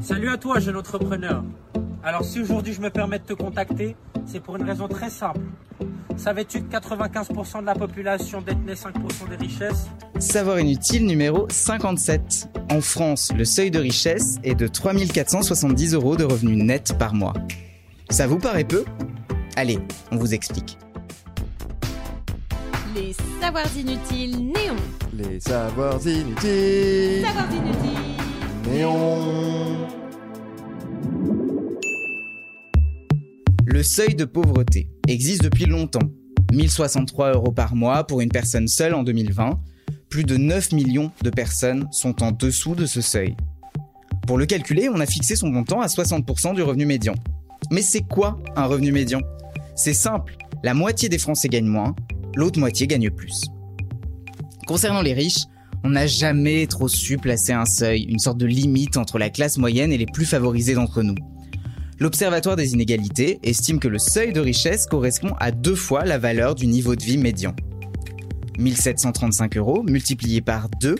Salut à toi, jeune entrepreneur. Alors si aujourd'hui je me permets de te contacter, c'est pour une raison très simple. Savais-tu que 95% de la population détenait 5% des richesses? Savoir inutile numéro 57. En France, le seuil de richesse est de 3470 euros de revenus nets par mois. Ça vous paraît peu? Allez, on vous explique. Les savoirs inutiles néons. Les savoirs inutiles. Savoirs inutiles. Le seuil de pauvreté existe depuis longtemps. 1063 euros par mois pour une personne seule en 2020. Plus de 9 millions de personnes sont en dessous de ce seuil. Pour le calculer, on a fixé son montant à 60% du revenu médian. Mais c'est quoi un revenu médian? C'est simple, la moitié des Français gagnent moins, l'autre moitié gagne plus. Concernant les riches, on n'a jamais trop su placer un seuil, une sorte de limite entre la classe moyenne et les plus favorisés d'entre nous. L'Observatoire des inégalités estime que le seuil de richesse correspond à deux fois la valeur du niveau de vie médian. 1735 euros multiplié par 2,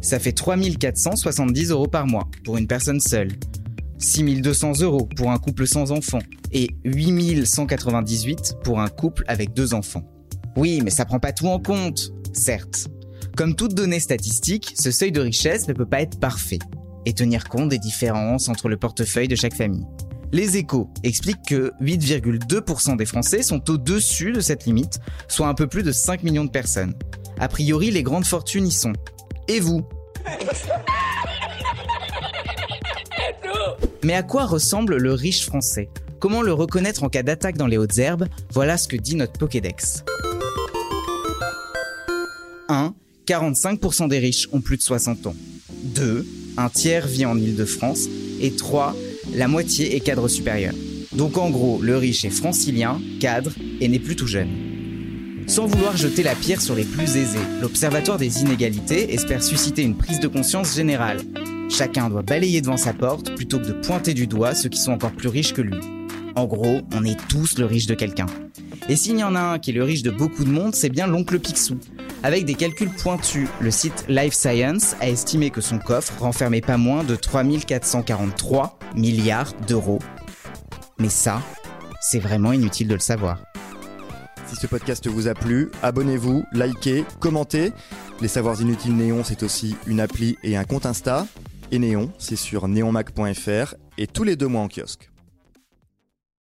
ça fait 3470 euros par mois pour une personne seule. 6200 euros pour un couple sans enfants et 8198 pour un couple avec deux enfants. Oui, mais ça prend pas tout en compte, certes. Comme toute donnée statistique, ce seuil de richesse ne peut pas être parfait et tenir compte des différences entre le portefeuille de chaque famille. Les échos expliquent que 8,2% des Français sont au-dessus de cette limite, soit un peu plus de 5 millions de personnes. A priori, les grandes fortunes y sont. Et vous? Mais à quoi ressemble le riche français? Comment le reconnaître en cas d'attaque dans les hautes herbes? Voilà ce que dit notre Pokédex. 1. 45% des riches ont plus de 60 ans. 2. Un tiers vit en Île-de-France. Et 3 la moitié est cadre supérieur. Donc en gros, le riche est francilien, cadre et n'est plus tout jeune. Sans vouloir jeter la pierre sur les plus aisés, l'Observatoire des inégalités espère susciter une prise de conscience générale. Chacun doit balayer devant sa porte plutôt que de pointer du doigt ceux qui sont encore plus riches que lui. En gros, on est tous le riche de quelqu'un. Et s'il y en a un qui est le riche de beaucoup de monde, c'est bien l'oncle Picsou. Avec des calculs pointus, le site Life Science a estimé que son coffre renfermait pas moins de 3443 milliards d'euros. Mais ça, c'est vraiment inutile de le savoir. Si ce podcast vous a plu, abonnez-vous, likez, commentez. Les Savoirs Inutiles Néon, c'est aussi une appli et un compte Insta. Et Néon, c'est sur neonmac.fr et tous les deux mois en kiosque.